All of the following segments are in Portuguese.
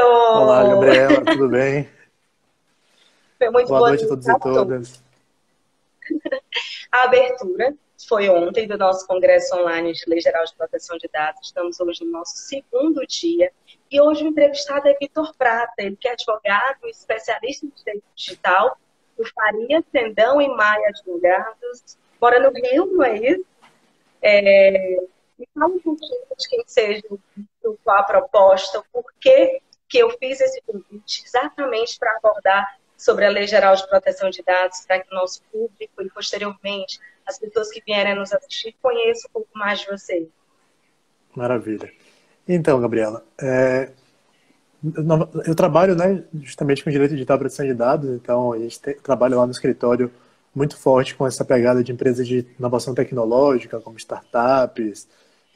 Olá, Gabriela, tudo bem? Foi muito boa, boa noite a todos e todas. A abertura foi ontem do nosso Congresso Online de Lei Geral de Proteção de Dados. Estamos hoje no nosso segundo dia. E hoje o entrevistado é Vitor Prata, ele que é advogado, especialista em direito digital, do Faria, Sendão e Maia Advogados. Mora no Rio, não é isso? É... Me fala um pouquinho de quem seja, qual a proposta, o porquê que eu fiz esse convite, exatamente para abordar sobre a Lei Geral de Proteção de Dados, para que o nosso público e, posteriormente, as pessoas que vierem nos assistir conheçam um pouco mais de você. Maravilha. Então, Gabriela, é, eu trabalho né, justamente com direito digital e proteção de dados, então a gente trabalha lá no escritório muito forte com essa pegada de empresas de inovação tecnológica, como startups,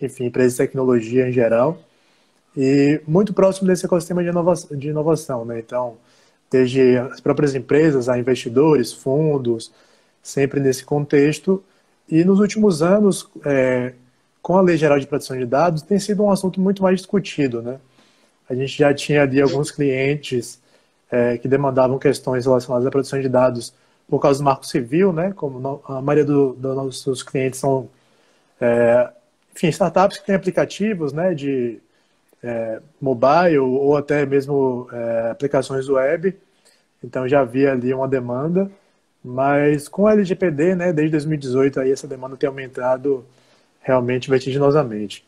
enfim, empresas de tecnologia em geral, e muito próximo desse ecossistema de inovação, de inovação né? Então, desde as próprias empresas a investidores, fundos, sempre nesse contexto. E nos últimos anos, é, com a Lei Geral de Proteção de Dados, tem sido um assunto muito mais discutido, né? A gente já tinha ali alguns clientes é, que demandavam questões relacionadas à proteção de dados por causa do Marco Civil, né? Como a maioria dos do nossos clientes são, é, enfim, startups que têm aplicativos, né? De é, mobile ou até mesmo é, aplicações web. Então já havia ali uma demanda, mas com a LGPD, né, desde 2018 aí essa demanda tem aumentado realmente vertiginosamente.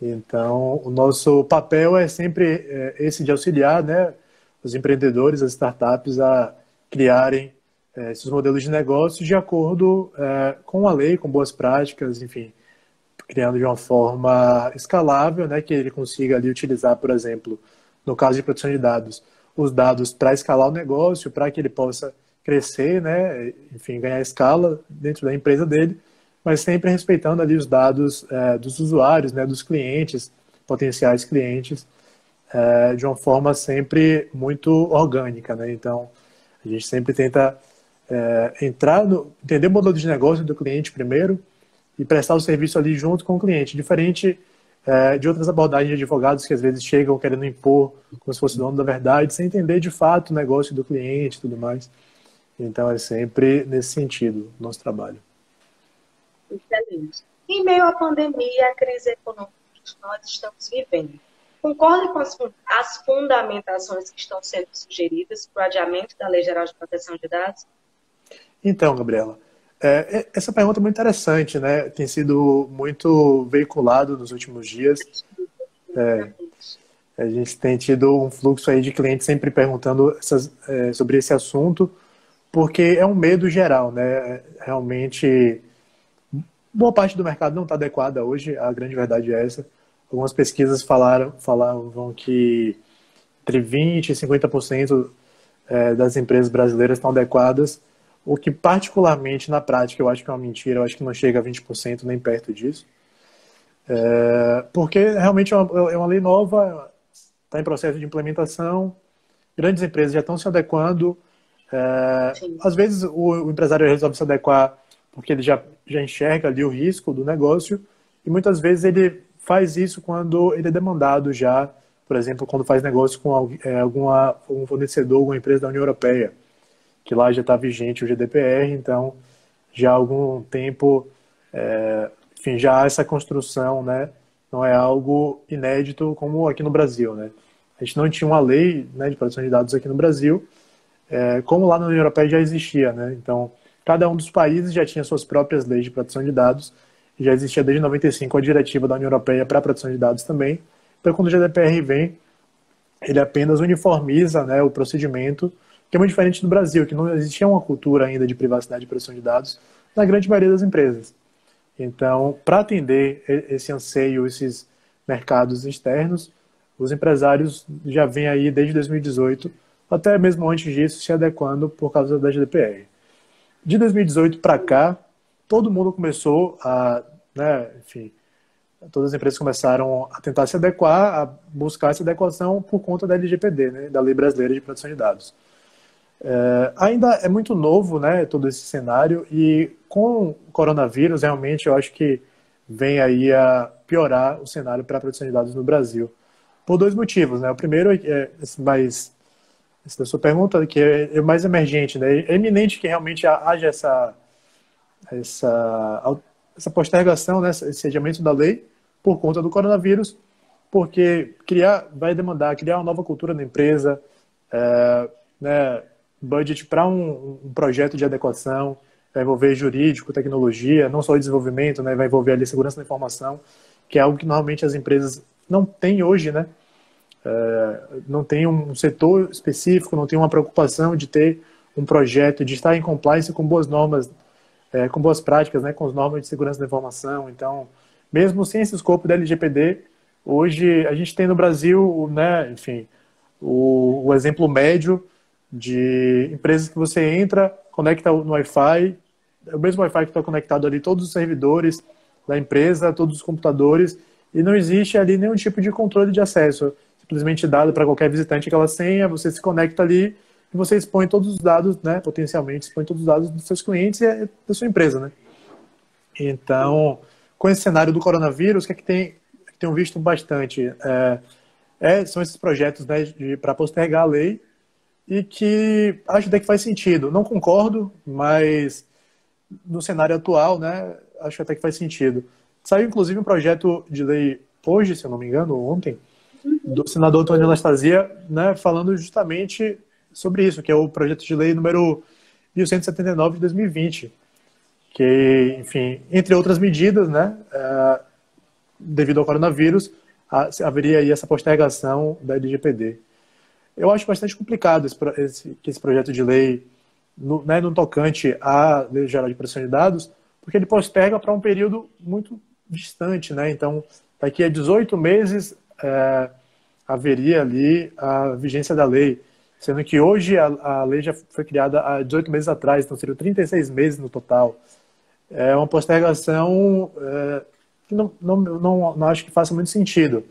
Então o nosso papel é sempre é, esse de auxiliar, né, os empreendedores, as startups a criarem é, esses modelos de negócio de acordo é, com a lei, com boas práticas, enfim, criando de uma forma escalável, né, que ele consiga ali utilizar, por exemplo, no caso de proteção de dados, os dados para escalar o negócio, para que ele possa crescer, né, enfim, ganhar escala dentro da empresa dele, mas sempre respeitando ali os dados é, dos usuários, né, dos clientes, potenciais clientes, é, de uma forma sempre muito orgânica, né? Então, a gente sempre tenta é, entrar no, entender o modelo de negócio do cliente primeiro, e prestar o serviço ali junto com o cliente, diferente é, de outras abordagens de advogados que às vezes chegam querendo impor como se fosse dono da verdade, sem entender de fato o negócio do cliente e tudo mais. Então é sempre nesse sentido o nosso trabalho. Excelente. Em meio à pandemia e à crise econômica que nós estamos vivendo, concorda com as, as fundamentações que estão sendo sugeridas para o adiamento da Lei Geral de Proteção de Dados? Então, Gabriela, é, é, essa pergunta é muito interessante, né? Tem sido muito veiculado nos últimos dias. É, a gente tem tido um fluxo aí de clientes sempre perguntando essas, é, sobre esse assunto, porque é um medo geral, né? Realmente, boa parte do mercado não está adequada hoje, a grande verdade é essa. Algumas pesquisas falaram, falavam que entre 20% e 50% é, das empresas brasileiras estão adequadas o que particularmente na prática eu acho que é uma mentira, eu acho que não chega a 20% nem perto disso. É, porque realmente é uma, é uma lei nova, está em processo de implementação, grandes empresas já estão se adequando. É, às vezes o, o, empresário resolve se adequar porque ele já, já enxerga ali o risco do negócio, e muitas vezes ele faz isso quando ele é demandado já, por exemplo, quando faz negócio com é, alguma, um fornecedor, alguma empresa da União Europeia que lá já está vigente o GDPR, então já há algum tempo, é, enfim, já há essa construção, né? Não é algo inédito como aqui no Brasil, né? A gente não tinha uma lei né, de proteção de dados aqui no Brasil, é, como lá na União Europeia já existia, né? Então, cada um dos países já tinha suas próprias leis de proteção de dados, já existia desde 95 a diretiva da União Europeia para proteção de dados também. Então, quando o GDPR vem, ele apenas uniformiza né, o procedimento que é muito diferente do Brasil, que não existia uma cultura ainda de privacidade e proteção de dados na grande maioria das empresas. Então, para atender esse anseio, esses mercados externos, os empresários já vêm aí desde 2018, até mesmo antes disso, se adequando por causa da GDPR. De 2018 para cá, todo mundo começou a, né, enfim, todas as empresas começaram a tentar se adequar, a buscar essa adequação por conta da LGPD, né, da Lei Brasileira de Proteção de Dados. É, ainda é muito novo, né, todo esse cenário, e com o coronavírus, realmente, eu acho que vem aí a piorar o cenário para a proteção de dados no Brasil. por dois motivos, né? O primeiro é esse mais essa sua pergunta que é, é mais emergente, né? É eminente que realmente haja essa essa essa postergação, né, esse adiamento da lei por conta do coronavírus, porque criar vai demandar criar uma nova cultura na empresa, é, né, budget para um, um, projeto de adequação, vai envolver jurídico, tecnologia, não só o desenvolvimento, né, vai envolver ali segurança da informação, que é algo que normalmente as empresas não têm hoje, né? É, não tem um setor específico, não tem uma preocupação de ter um projeto, de estar em compliance com boas normas, é, com boas práticas, né, com as normas de segurança da informação. Então, mesmo sem esse escopo da LGPD, hoje a gente tem no Brasil, né, enfim, o, o exemplo médio de empresas que você entra, conecta no Wi-Fi, é o mesmo Wi-Fi que está conectado ali, todos os servidores da empresa, todos os computadores, e não existe ali nenhum tipo de controle de acesso. Simplesmente dado para qualquer visitante aquela senha, você se conecta ali e você expõe todos os dados, né, potencialmente expõe todos os dados dos seus clientes e da sua empresa, né. Então, com esse cenário do coronavírus, o que é que tem, tenho visto bastante? É, é, são esses projetos né, para postergar a lei e que acho até que faz sentido. Não concordo, mas no cenário atual, né, acho até que faz sentido. Saiu inclusive um projeto de lei hoje, se eu não me engano, ontem, do senador Antônio Anastasia, né, falando justamente sobre isso, que é o projeto de lei número 1179 de 2020, que, enfim, entre outras medidas, né, é, devido ao coronavírus, haveria aí essa postergação da LGPD. Eu acho bastante complicado esse, esse, esse projeto de lei no, né, no tocante à Lei Geral de Proteção de Dados, porque ele posterga para um período muito distante, né? Então, daqui a 18 meses é, haveria ali a vigência da lei, sendo que hoje a, a, lei já foi criada há 18 meses atrás, então seriam 36 meses no total. É uma postergação é, que não, não, não, não acho que faça muito sentido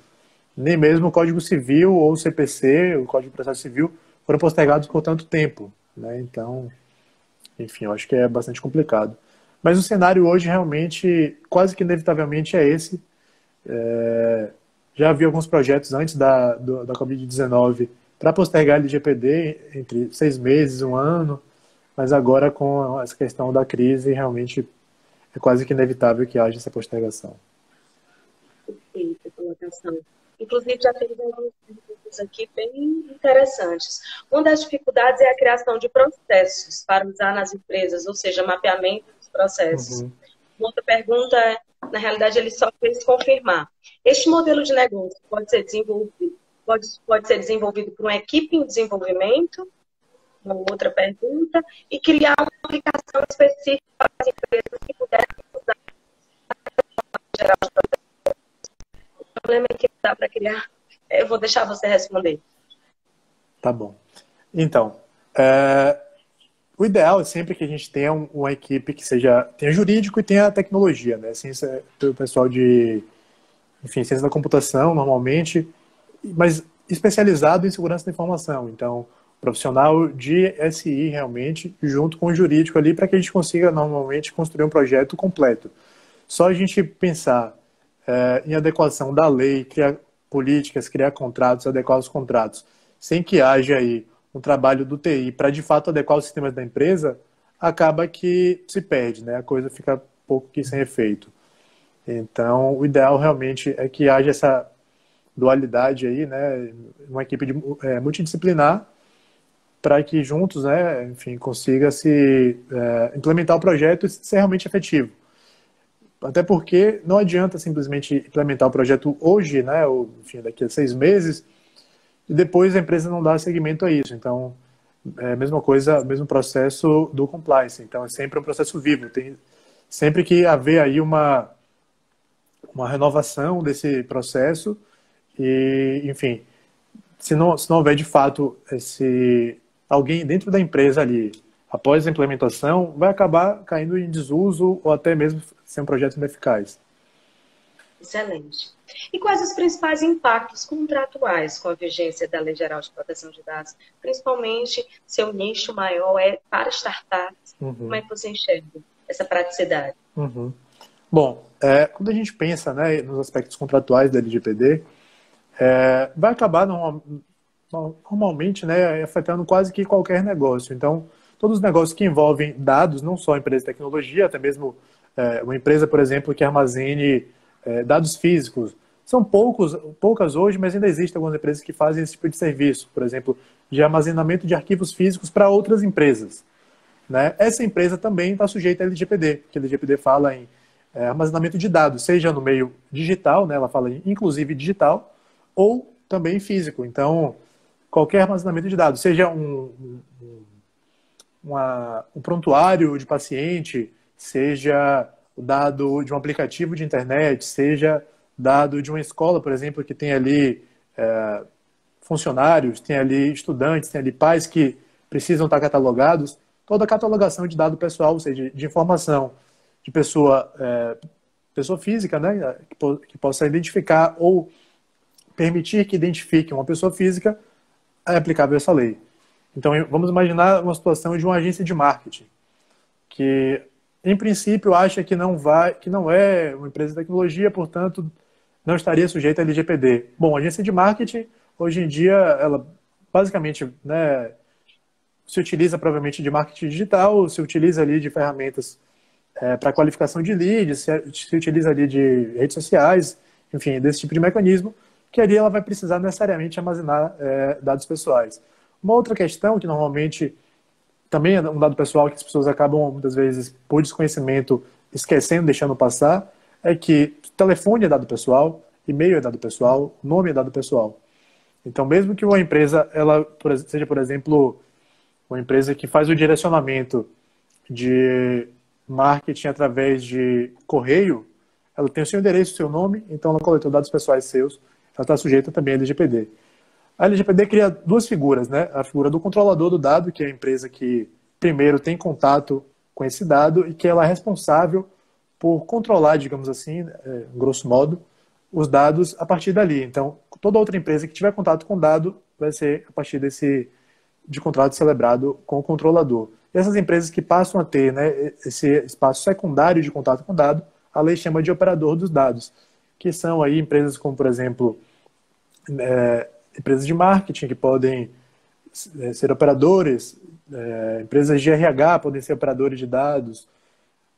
nem mesmo o Código Civil ou o CPC, o Código de Processo Civil, foram postergados por tanto tempo. Né? Então, enfim, eu acho que é bastante complicado. Mas o cenário hoje realmente, quase que inevitavelmente, é esse. É... Já havia alguns projetos antes da, da Covid-19 para postergar a LGPD entre seis meses, um ano, mas agora com essa questão da crise, realmente é quase que inevitável que haja essa postergação. Perfeita colocação. Inclusive, já temos alguns exemplos aqui bem interessantes. Uma das dificuldades é a criação de processos para usar nas empresas, ou seja, mapeamento dos processos. Uhum. Outra pergunta é, na realidade, ele só fez confirmar. Este modelo de negócio pode ser desenvolvido, pode, pode ser desenvolvido por uma equipe em desenvolvimento? Uma outra pergunta. E criar uma aplicação específica para as empresas que puderem usar geral de problema é que dá para criar. Eu vou deixar você responder. Tá bom. Então, é, o ideal é sempre que a gente tenha uma equipe que seja tenha jurídico e tenha tecnologia, né? Ciência, o pessoal de, enfim, ciência da computação, normalmente, mas especializado em segurança da informação. Então, profissional de SI realmente, junto com o jurídico ali, para que a gente consiga normalmente construir um projeto completo. Só a gente pensar é, em adequação da lei, criar políticas, criar contratos, adequar os contratos, sem que haja aí um trabalho do TI para de fato adequar os sistemas da empresa, acaba que se perde, né? A coisa fica pouco que sem efeito. Então, o ideal realmente é que haja essa dualidade aí, né? Uma equipe de, é, multidisciplinar para que juntos, né, enfim, consiga se é, implementar o projeto e ser realmente efetivo. Até porque não adianta simplesmente implementar o projeto hoje, né, ou enfim, daqui a seis meses, e depois a empresa não dá seguimento a isso. Então, é a mesma coisa, mesmo processo do compliance. Então, é sempre um processo vivo. Tem sempre que haver aí uma, uma renovação desse processo e, enfim, se não, se não houver de fato esse alguém dentro da empresa ali após a implementação, vai acabar caindo em desuso ou até mesmo ser um projeto ineficaz. Excelente. E quais os principais impactos contratuais com a vigência da Lei Geral de Proteção de Dados? Principalmente, seu nicho maior é para startups. Uhum. Como é que você enxerga essa praticidade? Uhum. Bom, é, quando a gente pensa né, nos aspectos contratuais da LGPD, é, vai acabar normal, normalmente né, afetando quase que qualquer negócio. Então, todos os negócios que envolvem dados, não só empresas de tecnologia, até mesmo é, uma empresa, por exemplo, que armazene é, dados físicos. São poucos, poucas hoje, mas ainda existem algumas empresas que fazem esse tipo de serviço, por exemplo, de armazenamento de arquivos físicos para outras empresas. Né? Essa empresa também está sujeita à LGPD, porque a LGPD fala em é, armazenamento de dados, seja no meio digital, né? ela fala em inclusive digital, ou também físico. Então, qualquer armazenamento de dados, seja um, um, uma, um prontuário de paciente, seja o dado de um aplicativo de internet, seja dado de uma escola, por exemplo, que tem ali é, funcionários, tem ali estudantes, tem ali pais que precisam estar catalogados, toda a catalogação de dado pessoal, ou seja, de informação de pessoa, é, pessoa física, né, que, que possa identificar ou permitir que identifique uma pessoa física, é aplicável essa lei. Então, vamos imaginar uma situação de uma agência de marketing, que em princípio, acha que não vai, que não é uma empresa de tecnologia, portanto, não estaria sujeita à LGPD. Bom, a agência de marketing, hoje em dia, ela basicamente né, se utiliza provavelmente de marketing digital, se utiliza ali de ferramentas é, para qualificação de leads, se, se, utiliza ali de redes sociais, enfim, desse tipo de mecanismo, que ali ela vai precisar necessariamente armazenar é, dados pessoais. Uma outra questão que normalmente também é um dado pessoal que as pessoas acabam, muitas vezes, por desconhecimento, esquecendo, deixando passar, é que telefone é dado pessoal, e-mail é dado pessoal, nome é dado pessoal. Então, mesmo que uma empresa, ela seja, por exemplo, uma empresa que faz o direcionamento de marketing através de correio, ela tem o seu endereço, o seu nome, então ela coletou dados pessoais seus, ela está sujeita também à LGPD. A LGPD cria duas figuras, né? A figura do controlador do dado, que é a empresa que primeiro tem contato com esse dado e que ela é responsável por controlar, digamos assim, é, grosso modo, os dados a partir dali. Então, toda outra empresa que tiver contato com o dado vai ser a partir desse de contrato celebrado com o controlador. E essas empresas que passam a ter né, esse espaço secundário de contato com o dado, a lei chama de operador dos dados, que são aí empresas como, por exemplo, é, empresas de marketing que podem é, ser operadores, é, empresas de RH podem ser operadores de dados,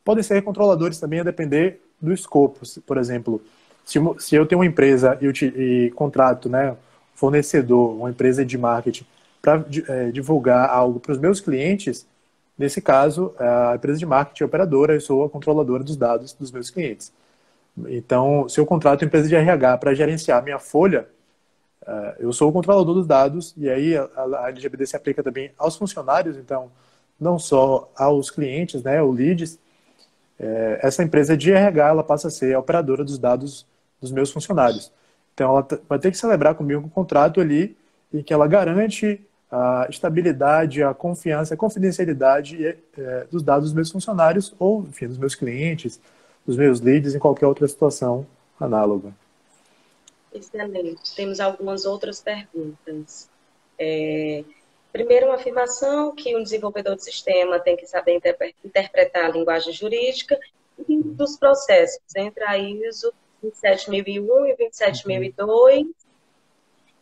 podem ser controladores também a depender do escopo. Por exemplo, se, se eu tenho uma empresa e, e contrato né, fornecedor, uma empresa de marketing, para é, divulgar algo para os meus clientes, nesse caso, a empresa de marketing é operadora, eu sou a controladora dos dados dos meus clientes. Então, se eu contrato uma empresa de RH para gerenciar minha folha, Uh, eu sou o controlador dos dados e aí a, a LGPD se aplica também aos funcionários, então não só aos clientes, né, o leads. É, essa empresa de RH ela passa a ser a operadora dos dados dos meus funcionários. Então ela vai ter que celebrar comigo um contrato ali em que ela garante a estabilidade, a confiança, a confidencialidade é, dos dados dos meus funcionários ou, enfim, dos meus clientes, dos meus leads em qualquer outra situação análoga. Excelente. Temos algumas outras perguntas. É, primeiro, uma afirmação que um desenvolvedor de sistema tem que saber interpretar a linguagem jurídica e dos processos entre a ISO 27001 e 27002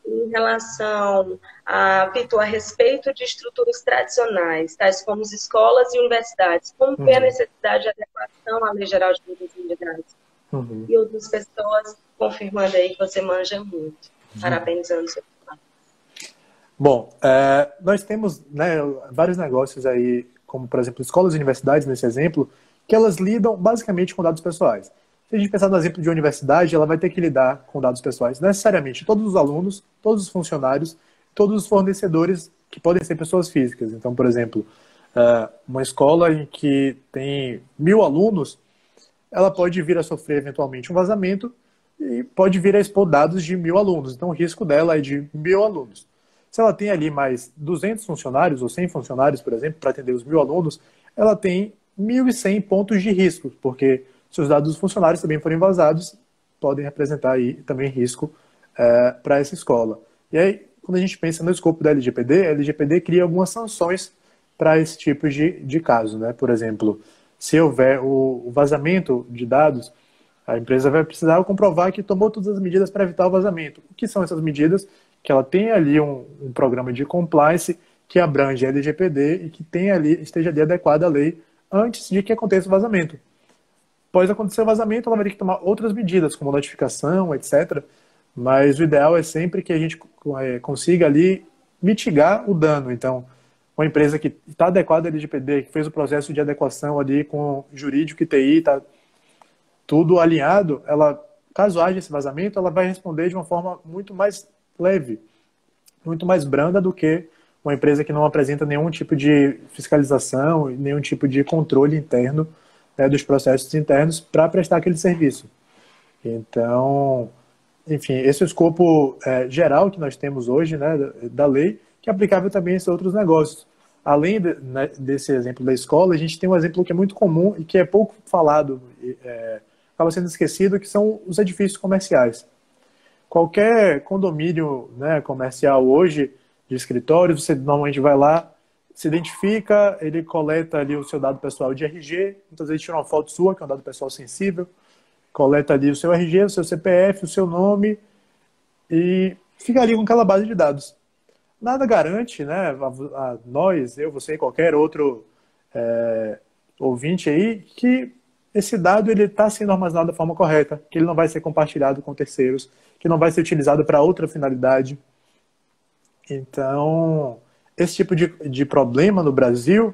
em relação a, Vitor, a respeito de estruturas tradicionais, tais como as escolas e universidades, como uhum. a necessidade de adequação à Lei Geral de Universidades? Uhum. E outras pessoas confirmando aí que você manja muito. Uhum. Parabenizando o seu trabalho. Bom, é, nós temos né, vários negócios aí, como por exemplo escolas e universidades, nesse exemplo, que elas lidam basicamente com dados pessoais. Se a gente pensar no exemplo de universidade, ela vai ter que lidar com dados pessoais. Necessariamente todos os alunos, todos os funcionários, todos os fornecedores que podem ser pessoas físicas. Então, por exemplo, é, uma escola em que tem mil alunos, ela pode vir a sofrer eventualmente um vazamento e pode vir a expor dados de mil alunos. Então, o risco dela é de mil alunos. Se ela tem ali mais 200 funcionários ou 100 funcionários, por exemplo, para atender os mil alunos, ela tem 1.100 pontos de risco, porque se os dados dos funcionários também forem vazados, podem representar aí também risco é, para essa escola. E aí, quando a gente pensa no escopo da LGPD, a LGPD cria algumas sanções para esse tipo de, de caso. Né? Por exemplo, se houver o, vazamento de dados, A empresa vai precisar comprovar que tomou todas as medidas para evitar o vazamento. O que são essas medidas? Que ela tem ali um, um programa de compliance que abrange a LGPD e que tem ali, esteja ali adequada à lei antes de que aconteça o vazamento. Após acontecer o vazamento, ela vai ter que tomar outras medidas, como notificação, etc. Mas o ideal é sempre que a gente é, consiga ali mitigar o dano. Então, uma empresa que está adequada à LGPD, que fez o processo de adequação ali com jurídico e TI, está tudo alinhado, ela, caso haja esse vazamento, ela vai responder de uma forma muito mais leve, muito mais branda do que uma empresa que não apresenta nenhum tipo de fiscalização, nenhum tipo de controle interno né, dos processos internos para prestar aquele serviço. Então, enfim, esse é o escopo é, geral que nós temos hoje né, da lei, que é aplicável também a esses outros negócios. Além de, né, desse exemplo da escola, a gente tem um exemplo que é muito comum e que é pouco falado, é, acaba sendo esquecido, que são os edifícios comerciais. Qualquer condomínio né, comercial hoje, de escritório, você normalmente vai lá, se identifica, ele coleta ali o seu dado pessoal de RG, muitas vezes tira uma foto sua, que é um dado pessoal sensível, coleta ali o seu RG, o seu CPF, o seu nome e fica ali com aquela base de dados. Nada garante, né, a, a nós, eu, você e qualquer outro é, ouvinte aí, que esse dado ele está sendo armazenado da forma correta, que ele não vai ser compartilhado com terceiros, que não vai ser utilizado para outra finalidade. Então, esse tipo de, de problema no Brasil,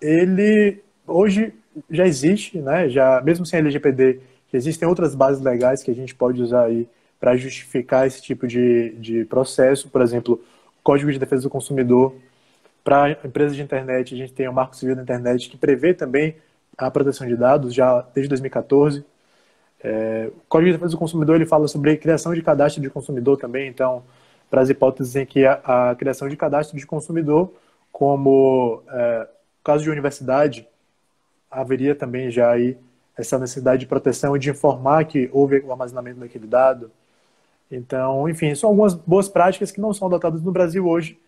ele hoje já existe, né? Já mesmo sem LGPD, existem outras bases legais que a gente pode usar aí para justificar esse tipo de, de processo. Por exemplo, Código de Defesa do Consumidor. Para empresas de internet, a gente tem o Marco Civil da Internet, que prevê também a proteção de dados já desde 2014. É, o Código de Defesa do Consumidor ele fala sobre criação de cadastro de consumidor também, então para as hipóteses em que a, a, criação de cadastro de consumidor, como é, caso de universidade, haveria também já aí essa necessidade de proteção e de informar que houve o armazenamento daquele dado. Então, enfim, são algumas boas práticas que não são adotadas no Brasil hoje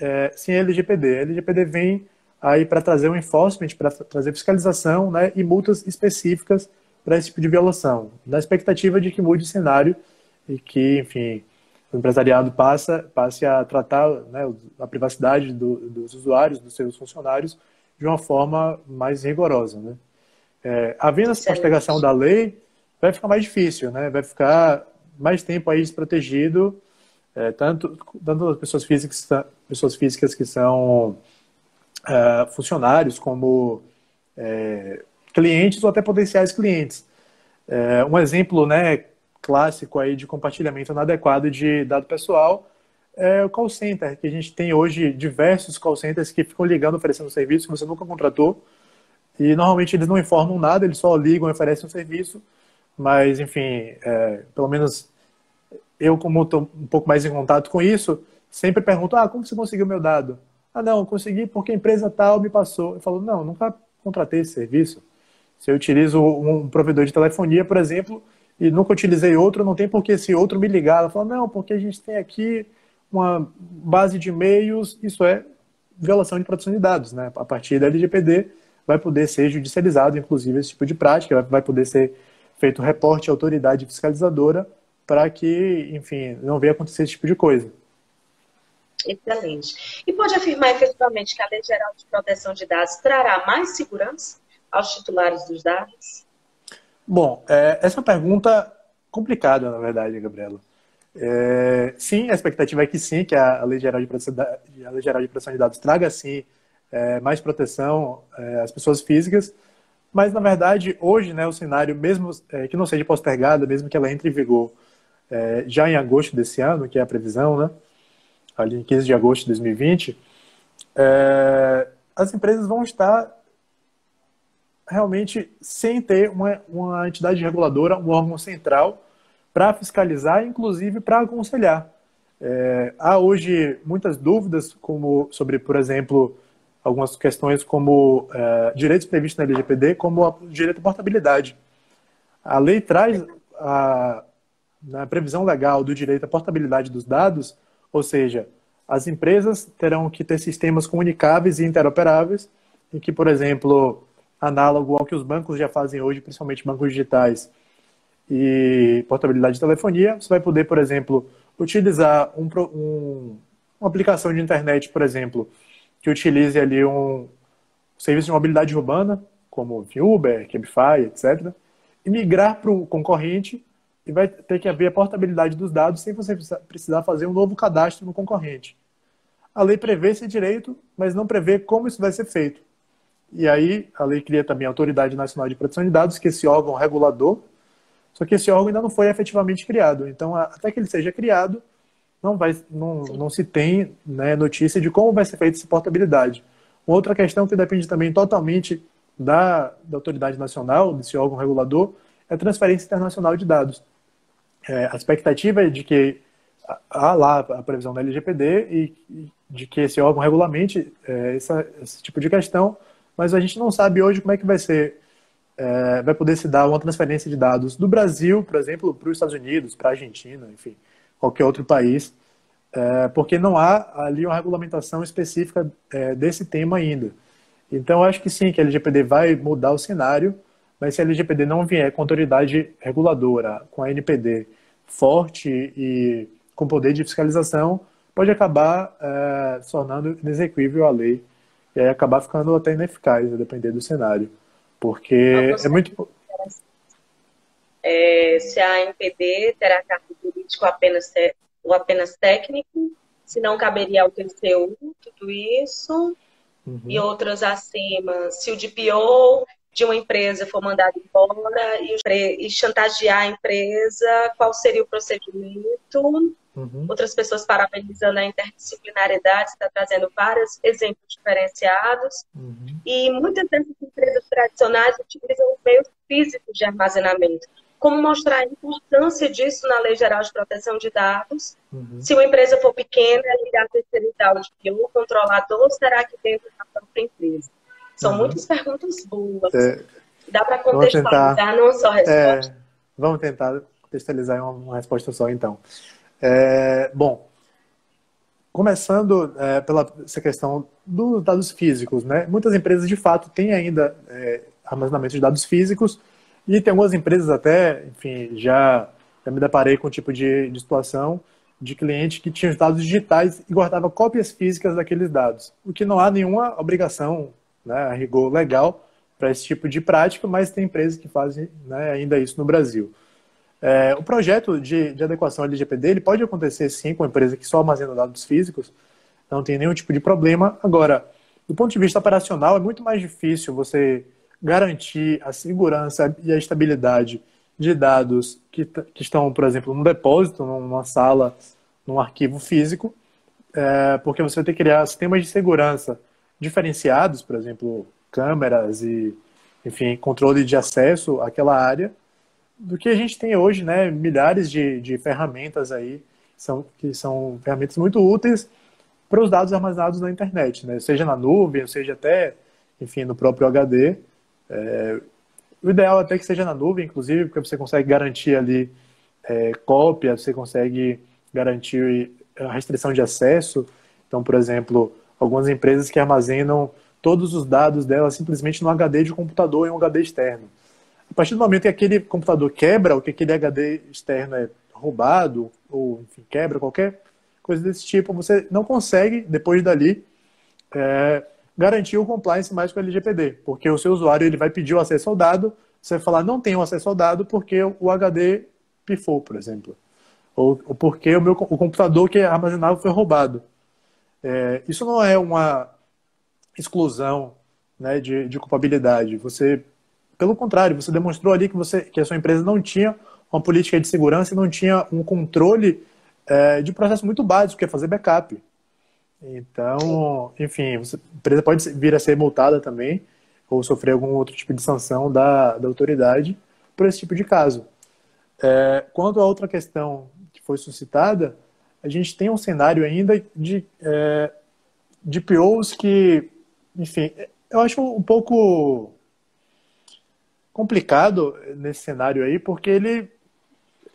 é, sem a LGPD. A LGPD vem aí para trazer um enforcement, para trazer fiscalização né, e multas específicas para esse tipo de violação, na expectativa de que mude o cenário e que, enfim, o empresariado passa, passe a tratar né, a privacidade do, dos usuários, dos seus funcionários, de uma forma mais rigorosa. Né? É, havendo essa postergação da lei, vai ficar mais difícil, né? vai ficar mais tempo aí desprotegido, é, tanto, tanto as pessoas físicas, pessoas físicas que são é, funcionários, como é, clientes ou até potenciais clientes. É, um exemplo né, clássico aí de compartilhamento inadequado de dado pessoal é o call center, que a gente tem hoje diversos call centers que ficam ligando, oferecendo serviço que você nunca contratou, e normalmente eles não informam nada, eles só ligam oferecem um serviço, mas enfim, é, pelo menos eu como estou um pouco mais em contato com isso, sempre pergunto, ah, como você conseguiu meu dado? Ah, não, consegui porque a empresa tal me passou. Eu falo, não, nunca contratei esse serviço. Se eu utilizo um provedor de telefonia, por exemplo, e nunca utilizei outro, não tem por que esse outro me ligar. Ela fala, não, porque a gente tem aqui uma base de e-mails, isso é violação de proteção de dados, né? A partir da LGPD vai poder ser judicializado, inclusive, esse tipo de prática, vai poder ser feito reporte à autoridade fiscalizadora para que, enfim, não venha acontecer esse tipo de coisa. Excelente. E pode afirmar efetivamente que a Lei Geral de Proteção de Dados trará mais segurança aos titulares dos dados? Bom, é, essa é uma pergunta complicada, na verdade, Gabriela. É, sim, a expectativa é que sim, que a Lei Geral de Proteção, a Lei Geral de, Proteção de Dados traga, sim, é, mais proteção é, às pessoas físicas, mas, na verdade, hoje, né, o cenário, mesmo é, que não seja postergado, mesmo que ela entre em vigor é, já em agosto desse ano, que é a previsão, né, ali em 15 de agosto de 2020, as empresas vão estar realmente sem ter uma, uma entidade reguladora, um órgão central para fiscalizar, inclusive para aconselhar. É, há hoje muitas dúvidas como, sobre, por exemplo, algumas questões como é, direitos previstos na LGPD, como o direito à portabilidade. A lei traz a, na previsão legal do direito à portabilidade dos dados, ou seja, as empresas terão que ter sistemas comunicáveis e interoperáveis, em que, por exemplo, análogo ao que os bancos já fazem hoje, principalmente bancos digitais, e portabilidade de telefonia, você vai poder, por exemplo, utilizar um, um, uma aplicação de internet, por exemplo, que utilize ali um serviço de mobilidade urbana, como Uber, Cabify, etc., e migrar para o concorrente e vai ter que haver a portabilidade dos dados sem você precisar fazer um novo cadastro no concorrente. A lei prevê esse direito, mas não prevê como isso vai ser feito. E aí a lei cria também a Autoridade Nacional de Proteção de Dados, que é esse órgão regulador, só que esse órgão ainda não foi efetivamente criado. Então, até que ele seja criado, não, vai, não, não se tem né, notícia de como vai ser feita essa portabilidade. Outra questão que depende também totalmente da, da autoridade nacional, desse órgão regulador, é a transferência internacional de dados. É, a expectativa é de que há lá a previsão da LGPD e de que esse órgão regulamente é, essa, esse tipo de questão, mas a gente não sabe hoje como é que vai ser, é, vai poder se dar uma transferência de dados do Brasil, por exemplo, para os Estados Unidos, para a Argentina, enfim, qualquer outro país, é, porque não há ali uma regulamentação específica é, desse tema ainda. Então, acho que sim, que a LGPD vai mudar o cenário, mas se a LGPD não vier com autoridade reguladora, com a NPD forte e com poder de fiscalização, pode acabar é, tornando inexequível a lei e aí acabar ficando até ineficaz, a depender do cenário. Porque é muito. É, se a NPD terá cargo jurídico apenas, ou apenas técnico, se não caberia ao TCU, tudo isso uhum. e outras acima. Se o DPO de uma empresa for mandado embora e, e chantagear a empresa, qual seria o procedimento? Uhum. Outras pessoas parabenizando a interdisciplinariedade, está trazendo vários exemplos diferenciados. Uhum. E muitas dessas empresas tradicionais utilizam os meios físicos de armazenamento. Como mostrar a importância disso na Lei Geral de Proteção de Dados? Uhum. Se uma empresa for pequena, ligar terceirizar o DPO, controlador, será que dentro da própria empresa? São uhum. muitas perguntas boas. É, Dá para contextualizar, tentar, não só resposta. É, vamos tentar contextualizar uma, uma resposta só, então. É, bom, começando é, pela essa questão dos dados físicos, né? Muitas empresas de fato têm ainda é, armazenamento de dados físicos e tem algumas empresas até, enfim, já, já me deparei com um tipo de, de situação de cliente que tinha os dados digitais e guardava cópias físicas daqueles dados, o que não há nenhuma obrigação, né, a rigor legal para esse tipo de prática, mas tem empresas que fazem né, ainda isso no Brasil. É, o projeto de, de adequação ao LGPD ele pode acontecer sim com uma empresa que só armazena dados físicos, não tem nenhum tipo de problema. Agora, do ponto de vista operacional, é muito mais difícil você garantir a segurança e a estabilidade de dados que, que estão, por exemplo, num depósito, numa sala, num arquivo físico, é, porque você vai ter que criar sistemas de segurança diferenciados, por exemplo, câmeras e, enfim, controle de acesso àquela área, do que a gente tem hoje, né? Milhares de, de ferramentas aí são, que são ferramentas muito úteis para os dados armazenados na internet, né? Seja na nuvem, seja até, enfim, no próprio HD. É, o ideal é até que seja na nuvem, inclusive, porque você consegue garantir ali é, cópia, você consegue garantir a restrição de acesso. Então, por exemplo, algumas empresas que armazenam todos os dados delas simplesmente no HD de computador em um HD externo. A partir do momento que aquele computador quebra, ou que aquele HD externo é roubado, ou enfim, quebra, qualquer coisa desse tipo, você não consegue, depois dali, é, garantir o compliance mais com o LGPD, porque o seu usuário ele vai pedir o acesso ao dado, você vai falar não tem o acesso ao dado porque o HD pifou, por exemplo, ou, porque o, meu, o computador que armazenava foi roubado. É, isso não é uma exclusão né, de, de culpabilidade. Você pelo contrário, você demonstrou ali que, você, que a sua empresa não tinha uma política de segurança não tinha um controle é, de processo muito básico, que é fazer backup. Então, enfim, a empresa pode vir a ser multada também ou sofrer algum outro tipo de sanção da, da autoridade por esse tipo de caso. É, quanto à outra questão que foi suscitada, a gente tem um cenário ainda de, é, de POs que, enfim, eu acho um pouco complicado nesse cenário aí, porque ele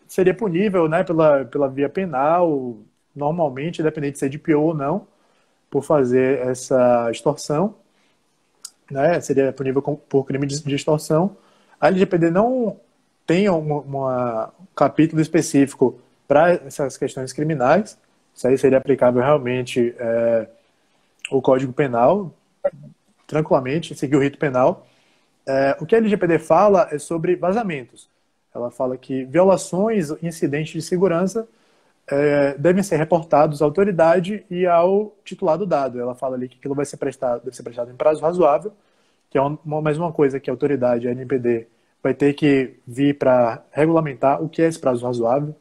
seria punível né, pela, pela via penal, normalmente, independente de ser de PO ou não, por fazer essa extorsão. Né, seria punível por crime de, extorsão. A LGPD não tem um capítulo específico para essas questões criminais. Isso aí seria aplicável realmente é, o Código Penal, tranquilamente, seguir o rito penal. É, o que a LGPD fala é sobre vazamentos. Ela fala que violações, incidentes de segurança é, devem ser reportados à autoridade e ao titular do dado. Ela fala ali que aquilo vai ser prestado, deve ser prestado em prazo razoável, que é uma, mais uma coisa que a autoridade, a NPD, vai ter que vir para regulamentar o que é esse prazo razoável,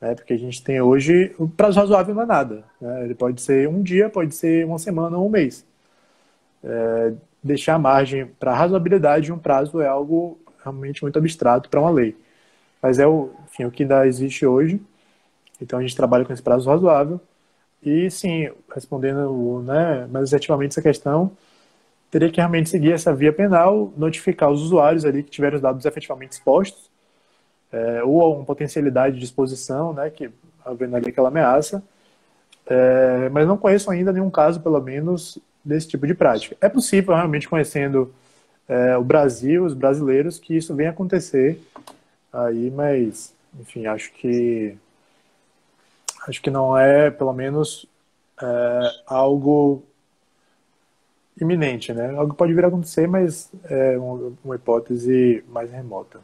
né? porque a gente tem hoje, o prazo razoável não é nada. Né? Ele pode ser um dia, pode ser uma semana ou um mês. É, deixar margem para razoabilidade de um prazo é algo realmente muito abstrato para uma lei. Mas é o, enfim, o que ainda existe hoje. Então a gente trabalha com esse prazo razoável. E sim, respondendo né, mais efetivamente essa questão, teria que realmente seguir essa via penal, notificar os usuários ali que tiveram os dados efetivamente expostos, é, ou uma potencialidade de exposição, né, que havendo ali aquela ameaça. É, mas não conheço ainda nenhum caso, pelo menos, desse tipo de prática. É possível, realmente, conhecendo é, o Brasil, os brasileiros, que isso venha acontecer aí, mas, enfim, acho que acho que não é, pelo menos, é, algo iminente, né? Algo pode vir a acontecer, mas é uma, hipótese mais remota.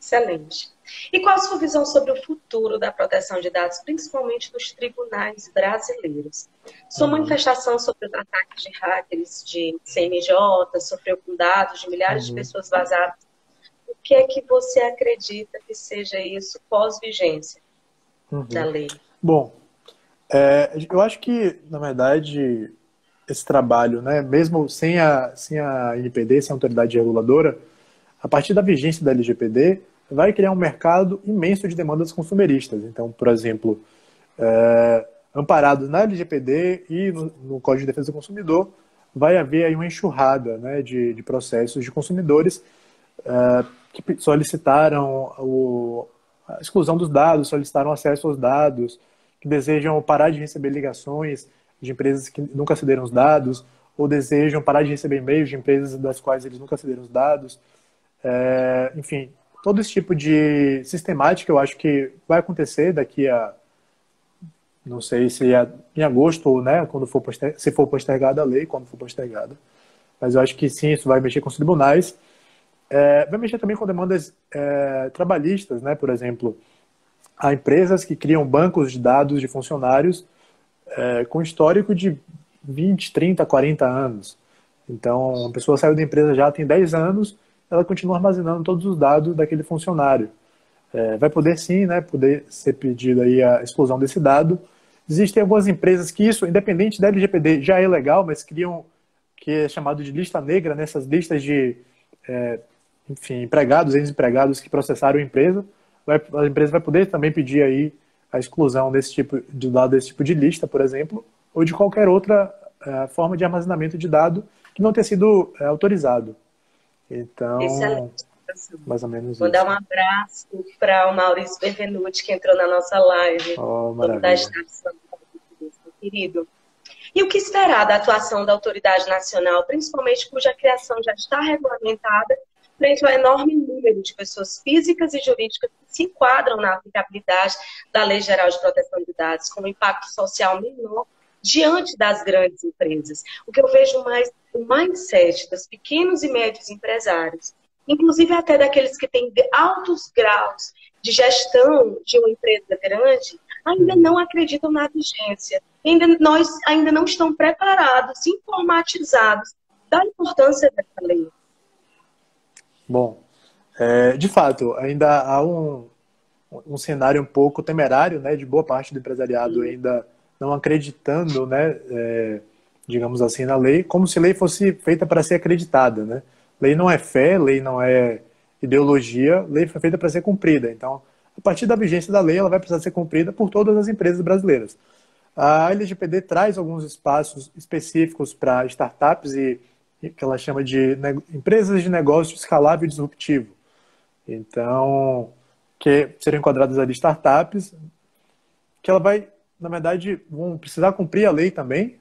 Excelente. E qual a sua visão sobre o futuro da proteção de dados, principalmente nos tribunais brasileiros? Sua uhum. manifestação sobre os ataques de hackers de CNJ sofreu com dados de milhares uhum. de pessoas vazadas. O que é que você acredita que seja isso pós-vigência uhum. da lei? Bom, é, eu acho que, na verdade, esse trabalho, né, mesmo sem a, sem a NPD, sem a autoridade reguladora, a partir da vigência da LGPD, vai criar um mercado imenso de demandas consumeristas. Então, por exemplo, é, amparados na LGPD e no, no, Código de Defesa do Consumidor, vai haver aí uma enxurrada né, de, de processos de consumidores é, que solicitaram o, exclusão dos dados, solicitaram acesso aos dados, que desejam parar de receber ligações de empresas que nunca cederam os dados, ou desejam parar de receber e-mails de empresas das quais eles nunca cederam os dados. É, enfim, todo esse tipo de sistemática eu acho que vai acontecer daqui a não sei se é em agosto ou né, quando for poster, se for postergada a lei, quando for postergada. Mas eu acho que sim, isso vai mexer com os tribunais. É, vai mexer também com demandas é, trabalhistas, né? Por exemplo, há empresas que criam bancos de dados de funcionários é, com histórico de 20, 30, 40 anos. Então, a pessoa saiu da empresa já tem 10 anos ela continua armazenando todos os dados daquele funcionário. É, vai poder sim, né, poder ser pedido aí a exclusão desse dado. Existem algumas empresas que isso, independente da LGPD, já é legal, mas criam que é chamado de lista negra nessas listas de, é, enfim, empregados, ex-empregados que processaram a empresa. Vai, a empresa vai poder também pedir aí a exclusão desse tipo de dado desse tipo de lista, por exemplo, ou de qualquer outra é, forma de armazenamento de dado que não tenha sido é, autorizado. Então, Excelente. mais ou menos Vou isso. dar um abraço para o Maurício Benvenuti, que entrou na nossa live. Oh, estação, querido. E o que esperar da atuação da autoridade nacional, principalmente cuja criação já está regulamentada, frente ao enorme número de pessoas físicas e jurídicas que se enquadram na aplicabilidade da Lei Geral de Proteção de Dados, com um impacto social menor diante das grandes empresas. O que eu vejo mais, o mindset dos pequenos e médios empresários, inclusive até daqueles que têm altos graus de gestão de uma empresa grande, ainda não acreditam na vigência. Ainda, nós ainda não estão preparados, informatizados da importância dessa lei. Bom, é, de fato, ainda há um, um cenário um pouco temerário, né, de boa parte do empresariado ainda não acreditando, né, é, digamos assim, na lei, como se lei fosse feita para ser acreditada, né? Lei não é fé, lei não é ideologia, lei foi feita para ser cumprida. Então, a partir da vigência da lei, ela vai precisar ser cumprida por todas as empresas brasileiras. A LGPD traz alguns espaços específicos para startups e que ela chama de empresas de negócio escalável e disruptivo. Então, que seriam enquadradas ali startups, que ela vai na verdade, vão precisar cumprir a lei também,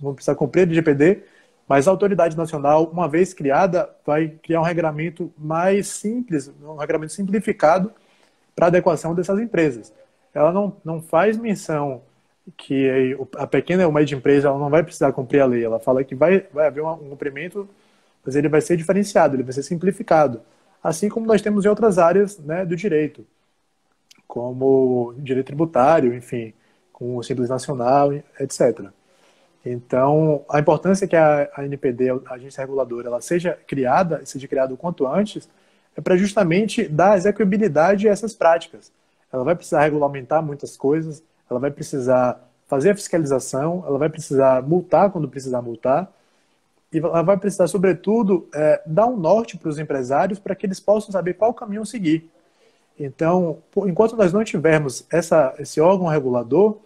vão precisar cumprir a LGPD, Mas a autoridade nacional, uma vez criada, vai criar um regramento mais simples, um regramento simplificado para adequação dessas empresas. Ela não, não faz menção que a pequena média empresa ela não vai precisar cumprir a lei. Ela fala que vai, vai haver um cumprimento, mas ele vai ser diferenciado, ele vai ser simplificado. Assim como nós temos em outras áreas né, do direito, como direito tributário, enfim, com o Simples Nacional, etc. Então, a importância que a, a NPD, a agência reguladora, ela seja criada, seja criada o quanto antes, é para justamente dar execuibilidade a essas práticas. Ela vai precisar regulamentar muitas coisas, ela vai precisar fazer a fiscalização, ela vai precisar multar quando precisar multar, e ela vai precisar, sobretudo, é, dar um norte para os empresários para que eles possam saber qual caminho seguir. Então, enquanto nós não tivermos essa, esse órgão regulador,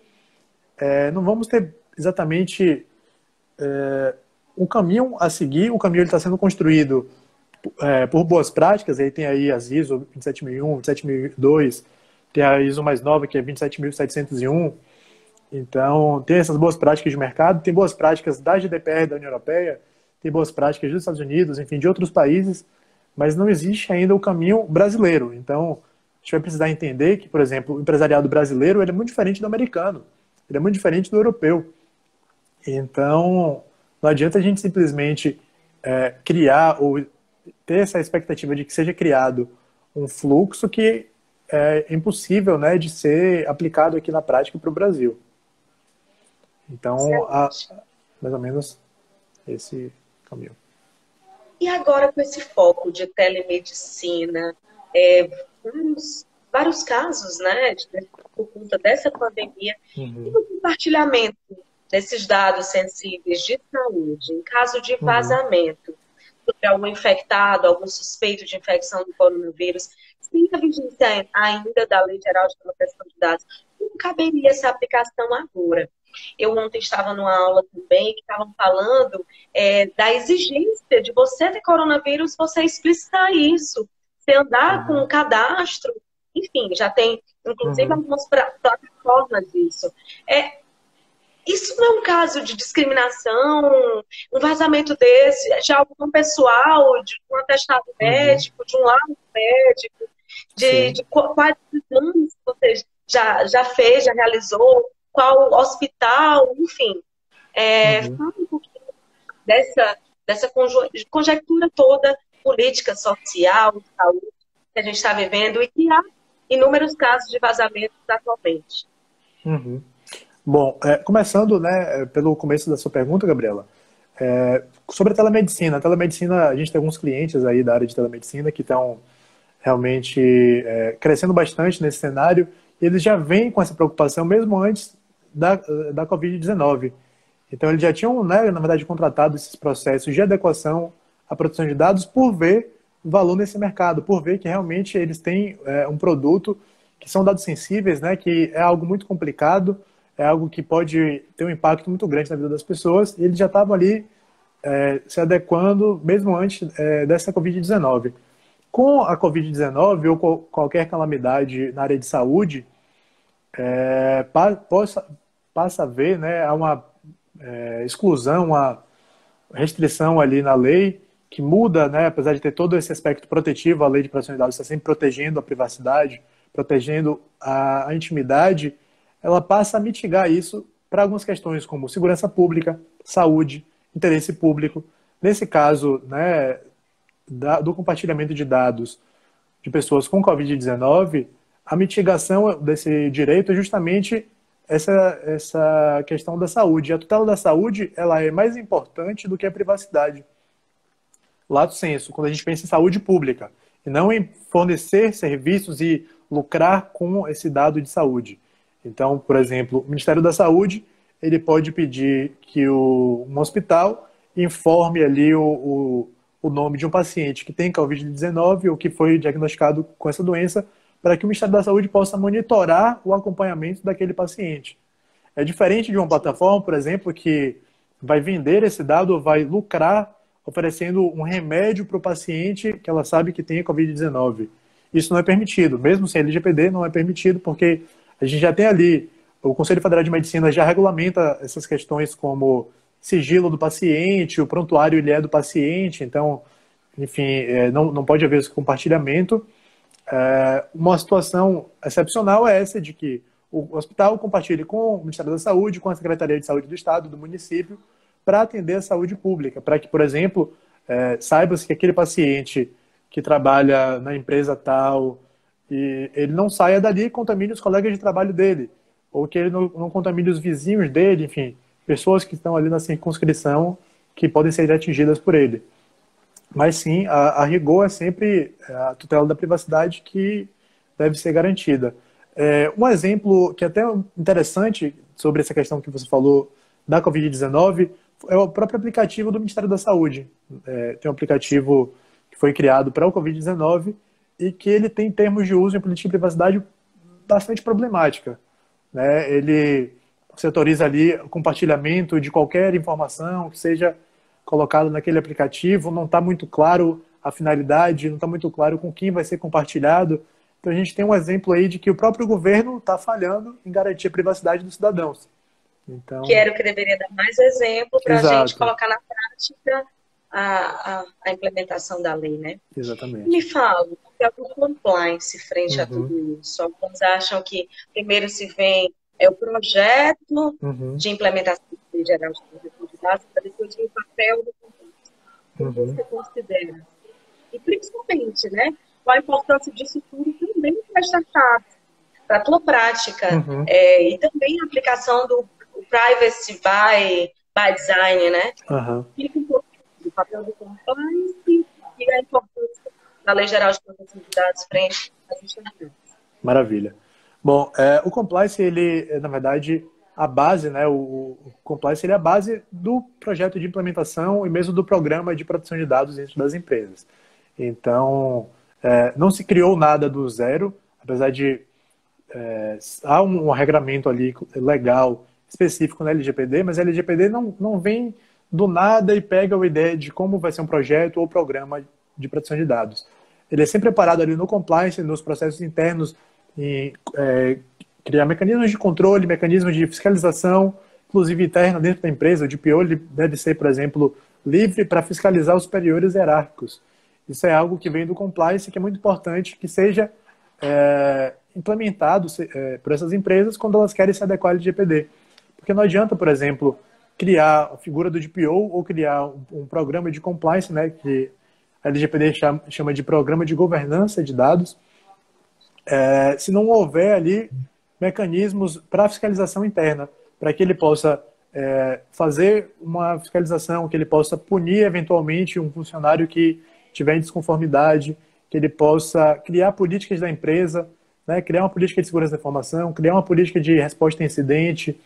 é, não vamos ter exatamente é, caminho a seguir. O caminho está sendo construído é, por boas práticas. Aí tem aí as ISO 27001, 27002, tem a ISO mais nova que é 27701. Então, tem essas boas práticas de mercado, tem boas práticas da GDPR da União Europeia, tem boas práticas dos Estados Unidos, enfim, de outros países, mas não existe ainda o caminho brasileiro. Então, a gente vai precisar entender que, por exemplo, o empresariado brasileiro é muito diferente do americano, ele é muito diferente do europeu. Então, não adianta a gente simplesmente é, criar ou ter essa expectativa de que seja criado um fluxo que é impossível né, de ser aplicado aqui na prática para o Brasil. Então, a, mais ou menos esse caminho. E agora com esse foco de telemedicina, é, vários, vários casos, né, por conta dessa pandemia, uhum. e no compartilhamento desses dados sensíveis de saúde, em caso de uhum. vazamento, uhum. sobre algum infectado, algum suspeito de infecção do coronavírus, a vigência ainda da Lei Geral de Proteção de Dados, como caberia essa aplicação agora? Eu ontem estava numa aula também que estavam falando é, da exigência de você ter coronavírus, você explicitar isso, você andar com um cadastro, enfim, já tem inclusive uhum. algumas plataformas disso. É, isso não é um caso de discriminação, um vazamento desse, de algo pessoal, de um atestado uhum. médico, de um laudo médico, de, de quais exames você já, já fez, já realizou, qual hospital, enfim. É, uhum. Fala um pouquinho dessa, dessa conjectura toda política, social, saúde que a gente está vivendo e que há inúmeros casos de vazamentos atualmente. Uhum. Bom, é, começando né, pelo começo da sua pergunta, Gabriela, é, sobre a telemedicina. A telemedicina, a gente tem alguns clientes aí da área de telemedicina que estão realmente é, crescendo bastante nesse cenário e eles já vêm com essa preocupação mesmo antes da, da Covid-19. Então, eles já tinham, né, na verdade, contratado esses processos de adequação à proteção de dados por ver valor nesse mercado, por ver que realmente eles têm é, um produto que são dados sensíveis, né, que é algo muito complicado, é algo que pode ter um impacto muito grande na vida das pessoas, e eles já estavam ali é, se adequando mesmo antes é, dessa Covid-19. Com a Covid-19 ou qualquer calamidade na área de saúde, é, passa, passa a ver né, uma é, exclusão, uma restrição ali na lei que muda, né, apesar de ter todo esse aspecto protetivo, a lei de proteção de dados está sempre protegendo a privacidade, protegendo a, a intimidade, ela passa a mitigar isso para algumas questões como segurança pública, saúde, interesse público. Nesse caso, né, da, do compartilhamento de dados de pessoas com Covid-19, a mitigação desse direito é justamente essa, essa questão da saúde. A tutela da saúde ela é mais importante do que a privacidade. Lato senso, quando a gente pensa em saúde pública, e não em fornecer serviços e lucrar com esse dado de saúde. Então, por exemplo, o Ministério da Saúde ele pode pedir que o, um hospital informe ali o, o, o nome de um paciente que tem Covid-19 ou que foi diagnosticado com essa doença, para que o Ministério da Saúde possa monitorar o acompanhamento daquele paciente. É diferente de uma plataforma, por exemplo, que vai vender esse dado ou vai lucrar oferecendo um remédio para o paciente que ela sabe que tem Covid-19. Isso não é permitido. Mesmo sem LGPD, não é permitido, porque a gente já tem ali, o Conselho Federal de Medicina já regulamenta essas questões como sigilo do paciente, o prontuário ele é do paciente, então, enfim, é, não, não pode haver esse compartilhamento. É, uma situação excepcional é essa de que o hospital compartilhe com o Ministério da Saúde, com a Secretaria de Saúde do Estado, do município, para atender a saúde pública, para que, por exemplo, é, saiba-se que aquele paciente que trabalha na empresa tal, e ele não saia dali e contamine os colegas de trabalho dele, ou que ele não, não contamine os vizinhos dele, enfim, pessoas que estão ali na circunscrição que podem ser atingidas por ele. Mas sim, a, a rigor é sempre a tutela da privacidade que deve ser garantida. É, um exemplo que é até interessante sobre essa questão que você falou da Covid-19 é o próprio aplicativo do Ministério da Saúde. É, tem um aplicativo que foi criado para o Covid-19 e que ele tem termos de uso em política de privacidade bastante problemática. Né? Ele se autoriza ali o compartilhamento de qualquer informação que seja colocada naquele aplicativo, não está muito claro a finalidade, não está muito claro com quem vai ser compartilhado. Então a gente tem um exemplo aí de que o próprio governo está falhando em garantir a privacidade dos cidadãos. Então... Que era o que deveria dar mais exemplo para a gente colocar na prática a, a, a, implementação da lei, né? Exatamente. Me fala, é o compliance frente uhum. a tudo isso? Alguns acham que primeiro se vem é o projeto uhum. de implementação da lei geral de proteção de dados, para vir o papel do compliance. O que uhum. você considera? E principalmente, né? Qual a importância disso tudo também para startups, para a tua prática, uhum. é, e também a aplicação do privacy by, by design, né? Uhum. Fica um pouco do papel do compliance e a importância da Lei Geral de Proteção de Dados frente às instituições. Maravilha. Bom, é, o compliance, ele, é, na verdade, a base, né, o, o compliance ele é a base do projeto de implementação e mesmo do programa de proteção de dados dentro das empresas. Então, é, não se criou nada do zero, apesar de é, há um, um regramento ali legal específico na LGPD, mas a LGPD não, não vem do nada e pega a ideia de como vai ser um projeto ou programa de proteção de dados. Ele é sempre preparado ali no compliance, nos processos internos, em é, criar mecanismos de controle, mecanismos de fiscalização, inclusive interna dentro da empresa. O DPO deve ser, por exemplo, livre para fiscalizar os superiores hierárquicos. Isso é algo que vem do compliance que é muito importante que seja é, implementado é, por essas empresas quando elas querem se adequar ao LGPD. Porque não adianta, por exemplo, criar a figura do DPO ou criar um, um programa de compliance, né, que a LGPD chama, chama de Programa de Governança de Dados, é, se não houver ali mecanismos para fiscalização interna, para que ele possa é, fazer uma fiscalização, que ele possa punir eventualmente um funcionário que tiver em desconformidade, que ele possa criar políticas da empresa, né, criar uma política de segurança da informação, criar uma política de resposta a incidente,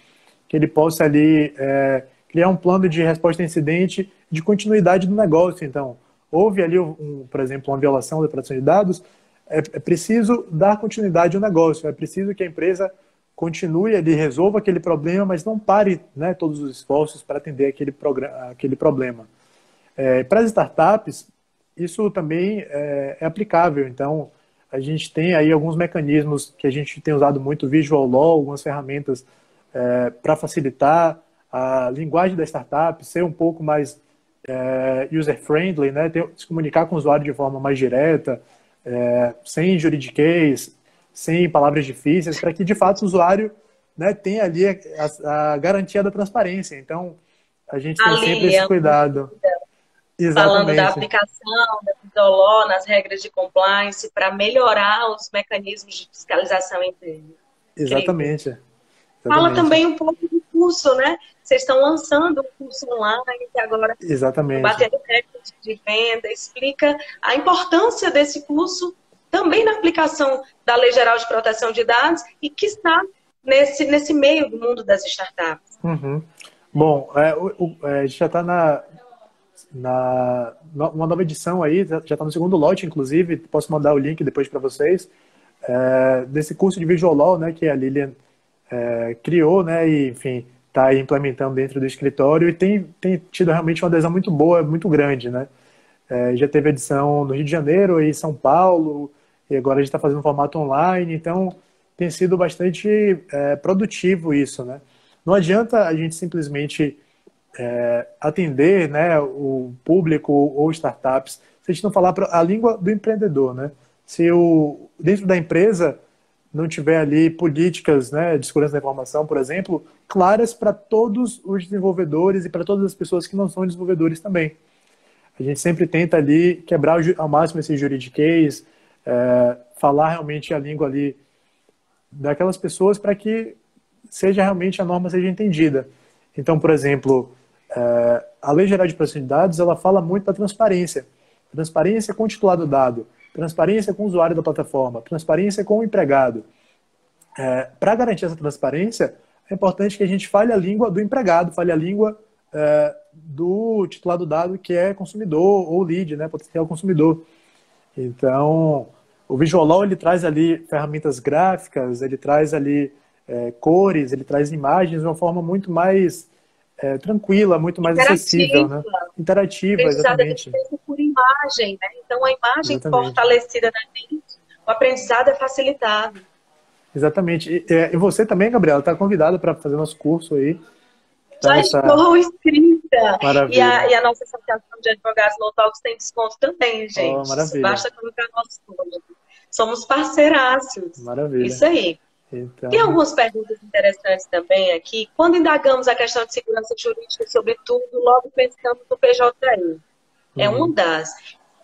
que ele possa ali é, criar um plano de resposta a incidente de continuidade do negócio. Então, houve ali, um, por exemplo, uma violação da proteção de dados, é, é, preciso dar continuidade ao negócio, é preciso que a empresa continue ali, resolva aquele problema, mas não pare né, todos os esforços para atender aquele, aquele problema. É, para as startups, isso também é, é, aplicável. Então, a gente tem aí alguns mecanismos que a gente tem usado muito, Visual Law, algumas ferramentas é, para facilitar a linguagem da startup, ser um pouco mais é, user-friendly, né? Se comunicar com o usuário de forma mais direta, é, sem juridiquês, sem palavras difíceis, para que de fato o usuário né, tenha ali a, a, garantia da transparência. Então, a gente tem sempre esse cuidado. Exatamente. Falando da aplicação da Pidoló nas regras de compliance para melhorar os mecanismos de fiscalização interna. Exatamente. Fala também um pouco do curso, né? Vocês estão lançando um curso online que agora Exatamente. batendo recorde de venda. Explica a importância desse curso também na aplicação da Lei Geral de Proteção de Dados e que está nesse, nesse meio do mundo das startups. Uhum. Bom, é, o, o, é, a gente já está na, na uma nova edição aí, já está no segundo lote, inclusive, posso mandar o link depois para vocês, é, desse curso de Visual Law, né, que a Lilian é, criou, né, e enfim, está implementando dentro do escritório e tem, tem tido realmente uma adesão muito boa, muito grande, né. É, já teve edição no Rio de Janeiro e São Paulo, e agora a gente está fazendo formato online, então tem sido bastante é, produtivo isso, né. Não adianta a gente simplesmente é, atender né, o público ou startups, se a gente não falar a língua do empreendedor, né? Se o, dentro da empresa não tiver ali políticas né, de segurança da informação, por exemplo, claras para todos os desenvolvedores e para todas as pessoas que não são desenvolvedores também. A gente sempre tenta ali quebrar ao máximo esse juridiquês, é, falar realmente a língua ali daquelas pessoas para que seja realmente a norma seja entendida. Então, por exemplo, é, a Lei Geral de Proteção de Dados ela fala muito da transparência, transparência com o titular do dado, transparência com o usuário da plataforma, transparência com o empregado. É, para garantir essa transparência, é importante que a gente fale a língua do empregado, fale a língua é, do titular do dado que é consumidor ou lead, né, potencial consumidor. Então, o Visual ele traz ali ferramentas gráficas, ele traz ali é, cores, ele traz imagens de uma forma muito mais é, tranquila, muito mais acessível, né? Interativa, exatamente. Imagem, né? Então a imagem exatamente. fortalecida na gente, o aprendizado é facilitado. Exatamente. E, e você também, Gabriela, está convidada para fazer nosso curso aí. Já essa... estou inscrita. Maravilha. E a, e a, nossa associação de advogados Low Talks tem desconto também, gente. Oh, maravilha. Basta colocar nosso nome. Somos parceiraços. Maravilha. Isso aí. Então... Tem algumas perguntas interessantes também aqui. Quando indagamos a questão de segurança jurídica, sobretudo, logo pensamos no PJI. É uhum. uma das.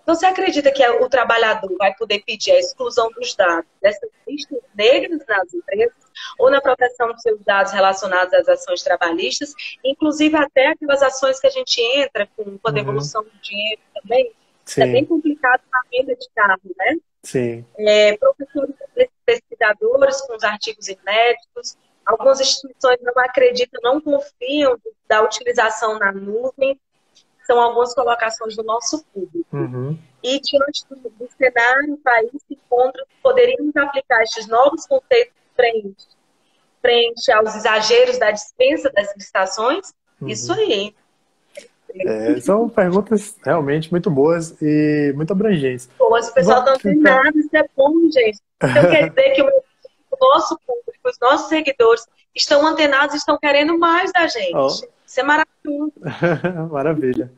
Então, você acredita que o trabalhador vai poder pedir a exclusão dos dados dessas listas negras nas empresas ou na proteção dos seus dados relacionados às ações trabalhistas, inclusive até aquelas ações que a gente entra com, com a uhum. devolução uhum. do dinheiro também? Sim. É bem complicado na venda de carro, né? Sim. É, professores pesquisadores com os artigos inéditos. Algumas instituições não acreditam, não confiam da utilização na nuvem. São algumas colocações do nosso público. Uhum. E diante do, do cenário, o país se encontra, poderíamos aplicar estes novos conceitos frente, frente aos exageros da dispensa das licitações? Uhum. Isso aí. É, são perguntas realmente muito boas e muito abrangentes. Boas, o pessoal não tem nada, isso é bom, gente. Então quer dizer que o, nosso público, os nossos seguidores estão antenados, estão querendo mais da gente. Oh. Isso é maravilhoso. Maravilha.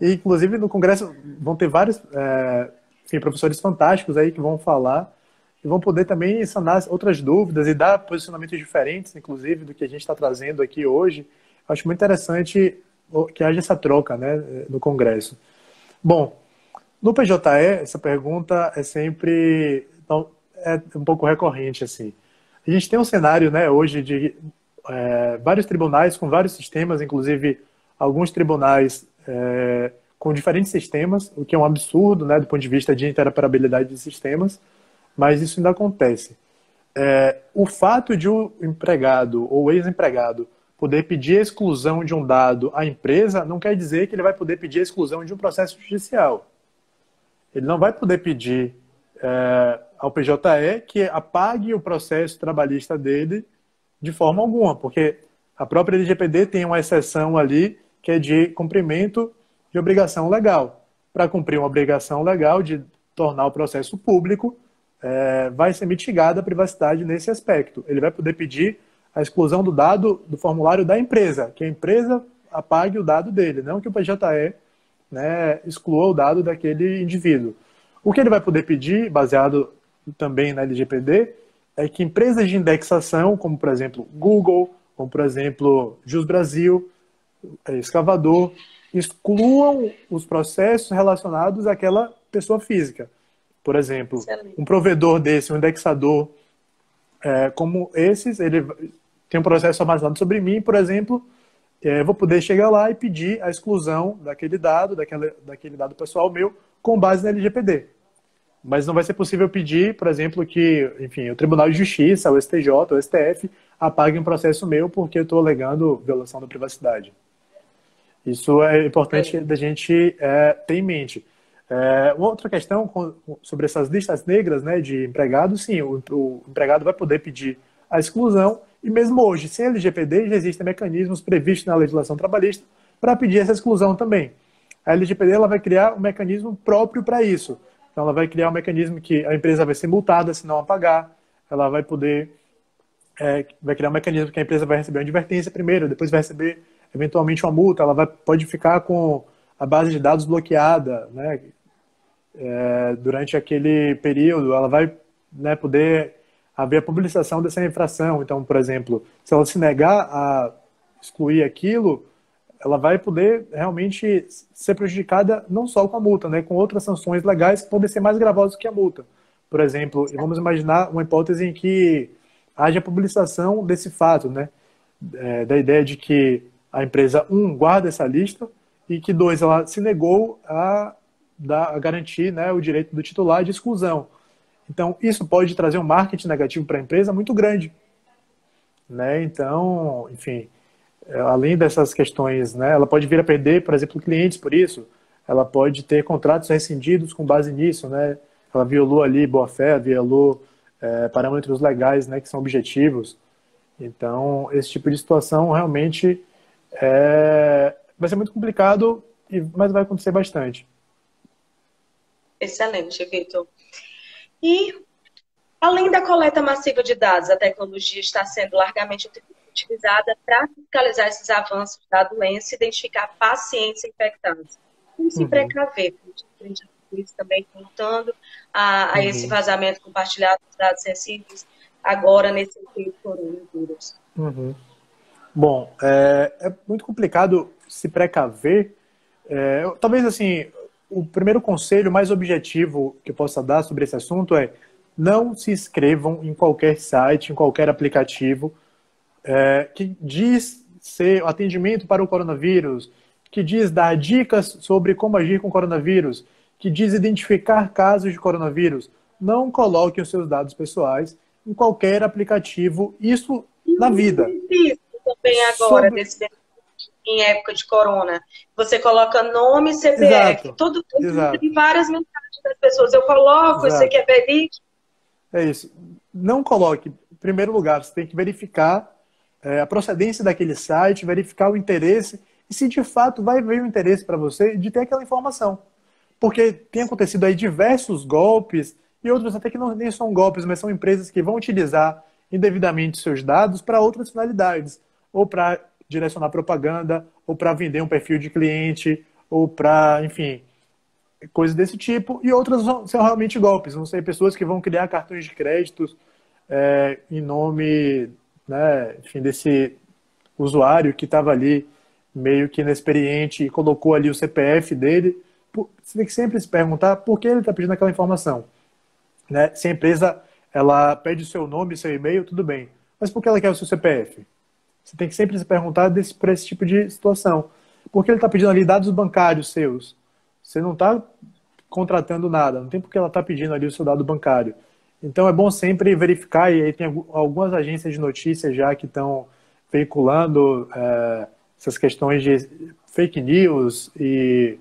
E, inclusive, no Congresso vão ter vários é, enfim, professores fantásticos aí que vão falar e vão poder também sanar outras dúvidas e dar posicionamentos diferentes, inclusive, do que a gente está trazendo aqui hoje. Acho muito interessante que haja essa troca né, no Congresso. Bom, no PJE, essa pergunta é sempre então, é um pouco recorrente. assim. A gente tem um cenário né, hoje de é, vários tribunais com vários sistemas, inclusive alguns tribunais é, com diferentes sistemas, o que é um absurdo né, do ponto de vista de interoperabilidade de sistemas, mas isso ainda acontece. É, o fato de o um empregado ou ex-empregado poder pedir a exclusão de um dado à empresa não quer dizer que ele vai poder pedir a exclusão de um processo judicial. Ele não vai poder pedir é, ao PJE que apague o processo trabalhista dele de forma alguma, porque a própria LGPD tem uma exceção ali que é de cumprimento de obrigação legal. Para cumprir uma obrigação legal de tornar o processo público, é, vai ser mitigada a privacidade nesse aspecto. Ele vai poder pedir a exclusão do dado do formulário da empresa, que a empresa apague o dado dele, não que o PJE né, exclua o dado daquele indivíduo. O que ele vai poder pedir, baseado também na LGPD, é que empresas de indexação, como por exemplo Google, como por exemplo Jus Brasil, Escavador, excluam os processos relacionados àquela pessoa física. Por exemplo, um provedor desse, um indexador é, como esses, ele tem um processo armazenado sobre mim, por exemplo, é, vou poder chegar lá e pedir a exclusão daquele dado, daquele, daquele dado pessoal meu, com base na LGPD. Mas não vai ser possível pedir, por exemplo, que, enfim, o Tribunal de Justiça, o STJ, o STF, apague um processo meu porque eu estou alegando violação da privacidade. Isso é importante da gente é, ter em mente. É, uma outra questão sobre essas listas negras né, de empregados, sim, o, o empregado vai poder pedir a exclusão e mesmo hoje, sem LGPD, já existem mecanismos previstos na legislação trabalhista para pedir essa exclusão também. A LGPD ela vai criar um mecanismo próprio para isso. Então, ela vai criar um mecanismo que a empresa vai ser multada se não apagar, ela vai poder, é, vai criar um mecanismo que a empresa vai receber uma advertência primeiro, depois vai receber eventualmente uma multa, ela vai, pode ficar com a base de dados bloqueada, né? É, durante aquele período, ela vai né, poder haver a publicação dessa infração. Então, por exemplo, se ela se negar a excluir aquilo, ela vai poder realmente ser prejudicada não só com a multa, né, com outras sanções legais que podem ser mais gravosas que a multa. Por exemplo, vamos imaginar uma hipótese em que haja publicação desse fato, né, é, da ideia de que a empresa, um, guarda essa lista e que, dois, ela se negou a, dar, a garantir né, o direito do titular de exclusão. Então, isso pode trazer um marketing negativo para a empresa muito grande. Né? Então, enfim, é, além dessas questões, né, ela pode vir a perder, por exemplo, clientes por isso. Ela pode ter contratos rescindidos com base nisso, né? Ela violou ali boa fé, violou é, parâmetros legais, né, que são objetivos. Então, esse tipo de situação realmente é, vai ser muito complicado, mas vai acontecer bastante. Excelente, Vitor. E, além da coleta massiva de dados, a tecnologia está sendo largamente utilizada para fiscalizar esses avanços da doença e identificar pacientes infectados. Como se uhum. precaver? Isso também contando a, a uhum. esse vazamento compartilhado dos dados sensíveis agora nesse período coronavírus. Uhum. Bom, é, é, muito complicado se precaver. É, talvez assim, o primeiro conselho mais objetivo que eu possa dar sobre esse assunto é não se inscrevam em qualquer site, em qualquer aplicativo é, que diz ser atendimento para o coronavírus, que diz dar dicas sobre como agir com o coronavírus, que diz identificar casos de coronavírus. Não coloque os seus dados pessoais em qualquer aplicativo, isso na vida. Isso também agora, sobre... desse em época de corona. Você coloca nome, CPF, Exato. todo, Exato. tem várias mensagens das pessoas. Eu coloco, Exato. você quer verídico? É isso. Não coloque. Em primeiro lugar, você tem que verificar é, a procedência daquele site, verificar o interesse e se de fato vai ver o interesse para você de ter aquela informação. Porque tem acontecido aí diversos golpes e outros até que não nem são golpes, mas são empresas que vão utilizar indevidamente seus dados para outras finalidades, ou para direcionar propaganda, ou para vender um perfil de cliente, ou para, enfim, coisas desse tipo. E outras são realmente golpes. Vão ser pessoas que vão criar cartões de créditos é, em nome, né, enfim, desse usuário que estava ali meio que inexperiente e colocou ali o CPF dele. Você tem que sempre se perguntar por que ele está pedindo aquela informação. Né? Se a empresa ela pede o seu nome, seu e-mail, tudo bem. Mas por que ela quer o seu CPF? Você tem que sempre se perguntar desse, por esse tipo de situação. Porque ele está pedindo ali dados bancários seus. Você não está contratando nada, não tem porque ela está pedindo ali o seu dado bancário. Então é bom sempre verificar, e aí tem algumas agências de notícias já que estão veiculando é, essas questões de fake news e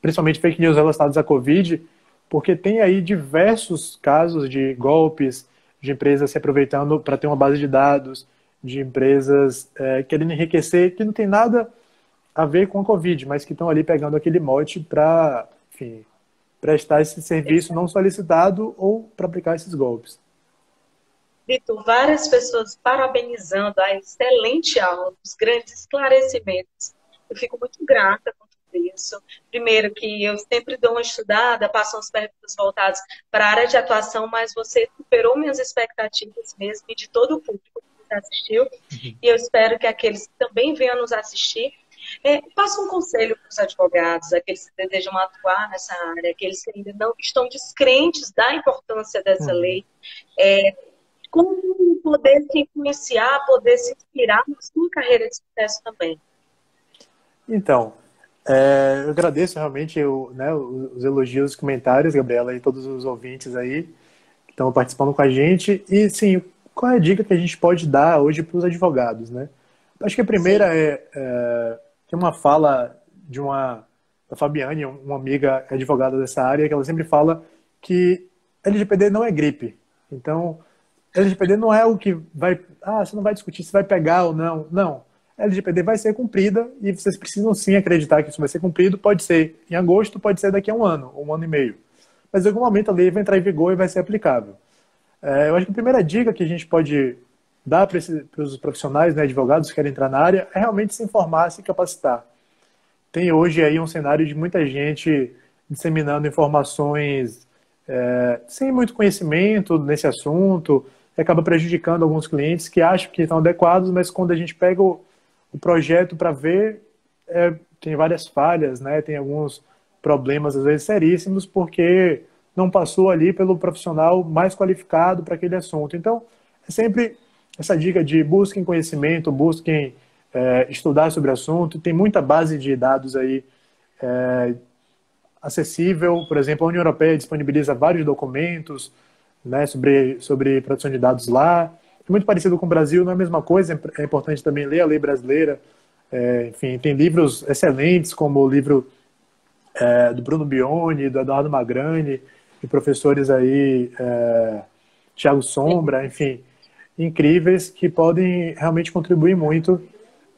principalmente fake news relacionadas à Covid, porque tem aí diversos casos de golpes, de empresas se aproveitando para ter uma base de dados, de empresas é, querendo enriquecer, que não tem nada a ver com a Covid, mas que estão ali pegando aquele mote para, enfim, prestar esse serviço não solicitado ou para aplicar esses golpes. Vitor, várias pessoas parabenizando a excelente aula, os grandes esclarecimentos. Eu fico muito grata com tudo isso. Primeiro, que eu sempre dou uma estudada, passo umas perguntas voltadas para a área de atuação, mas você superou minhas expectativas mesmo e de todo o público assistiu, uhum. e eu espero que aqueles que também venham nos assistir é, passa um conselho para os advogados, aqueles que desejam atuar nessa área, aqueles que ainda não estão descrentes da importância dessa uhum. lei, é, como poder se influenciar, poder se inspirar na sua carreira de sucesso também. Então, é, eu agradeço realmente né, os elogios, os comentários, Gabriela, e todos os ouvintes aí que estão participando com a gente. E sim, qual é a dica que a gente pode dar hoje para os advogados, né? Acho que a primeira é, é, tem uma fala de uma da Fabiane, uma amiga advogada dessa área, que ela sempre fala que LGPD não é gripe. Então, LGPD não é o que vai, ah, você não vai discutir se vai pegar ou não. Não. LGPD vai ser cumprida e vocês precisam sim acreditar que isso vai ser cumprido. Pode ser em agosto, pode ser daqui a um ano, ou um ano e meio. Mas em algum momento a lei vai entrar em vigor e vai ser aplicável. É, eu acho que a primeira dica que a gente pode dá para os profissionais, né, advogados que querem entrar na área, é realmente se informar, se capacitar. Tem hoje aí um cenário de muita gente disseminando informações é, sem muito conhecimento nesse assunto, e acaba prejudicando alguns clientes que acham que estão adequados, mas quando a gente pega o, o projeto para ver, é, tem várias falhas, né? Tem alguns problemas, às vezes, seríssimos, porque não passou ali pelo profissional mais qualificado para aquele assunto. Então, é sempre essa dica de busquem conhecimento, busquem é, estudar sobre o assunto. Tem muita base de dados aí é, acessível. Por exemplo, a União Europeia disponibiliza vários documentos né, sobre, sobre proteção de dados lá. É muito parecido com o Brasil, não é a mesma coisa. É importante também ler a lei brasileira. É, enfim, tem livros excelentes, como o livro é, do Bruno Bione, do Eduardo Magrani, e professores aí, é, Tiago Sombra, enfim, incríveis que podem realmente contribuir muito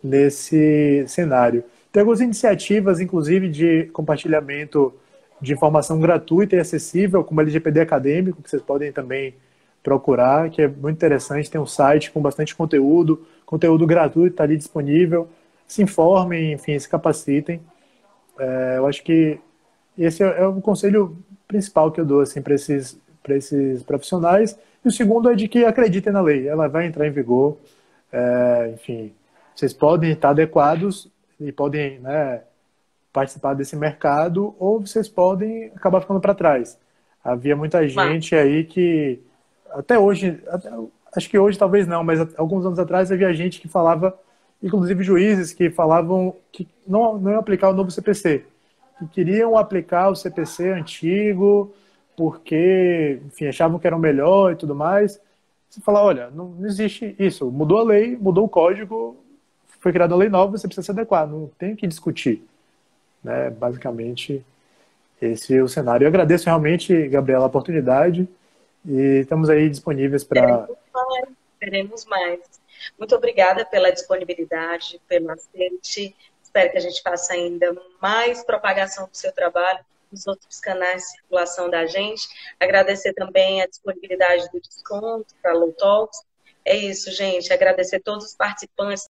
nesse cenário. Tem algumas iniciativas, inclusive, de compartilhamento de informação gratuita e acessível, como LGPD Acadêmico, que vocês podem também procurar, que é muito interessante. Tem um site com bastante conteúdo, conteúdo gratuito está ali disponível. Se informem, enfim, se capacitem. É, eu acho que esse é, é o conselho principal que eu dou assim, para esses, esses profissionais. E o segundo é de que acreditem na lei, ela vai entrar em vigor. É, enfim, vocês podem estar adequados e podem né, participar desse mercado, ou vocês podem acabar ficando para trás. Havia muita gente aí que, até hoje, até, acho que hoje talvez não, mas alguns anos atrás havia gente que falava, inclusive juízes, que falavam que não, não iam aplicar o novo CPC, que queriam aplicar o CPC antigo, porque, enfim, achavam que era o melhor e tudo mais. Você fala, olha, não, existe isso. Mudou a lei, mudou o código, foi criada a lei nova, você precisa se adequar, não tem que discutir. Né? Basicamente, esse é o cenário. Eu agradeço realmente, Gabriela, a oportunidade e estamos aí disponíveis para. Teremos mais. Muito obrigada pela disponibilidade, pelo aceite. Espero que a gente faça ainda mais propagação do seu trabalho nos outros canais de circulação da gente. Agradecer também a disponibilidade do desconto para Low Talks. É isso, gente. Agradecer a todos os participantes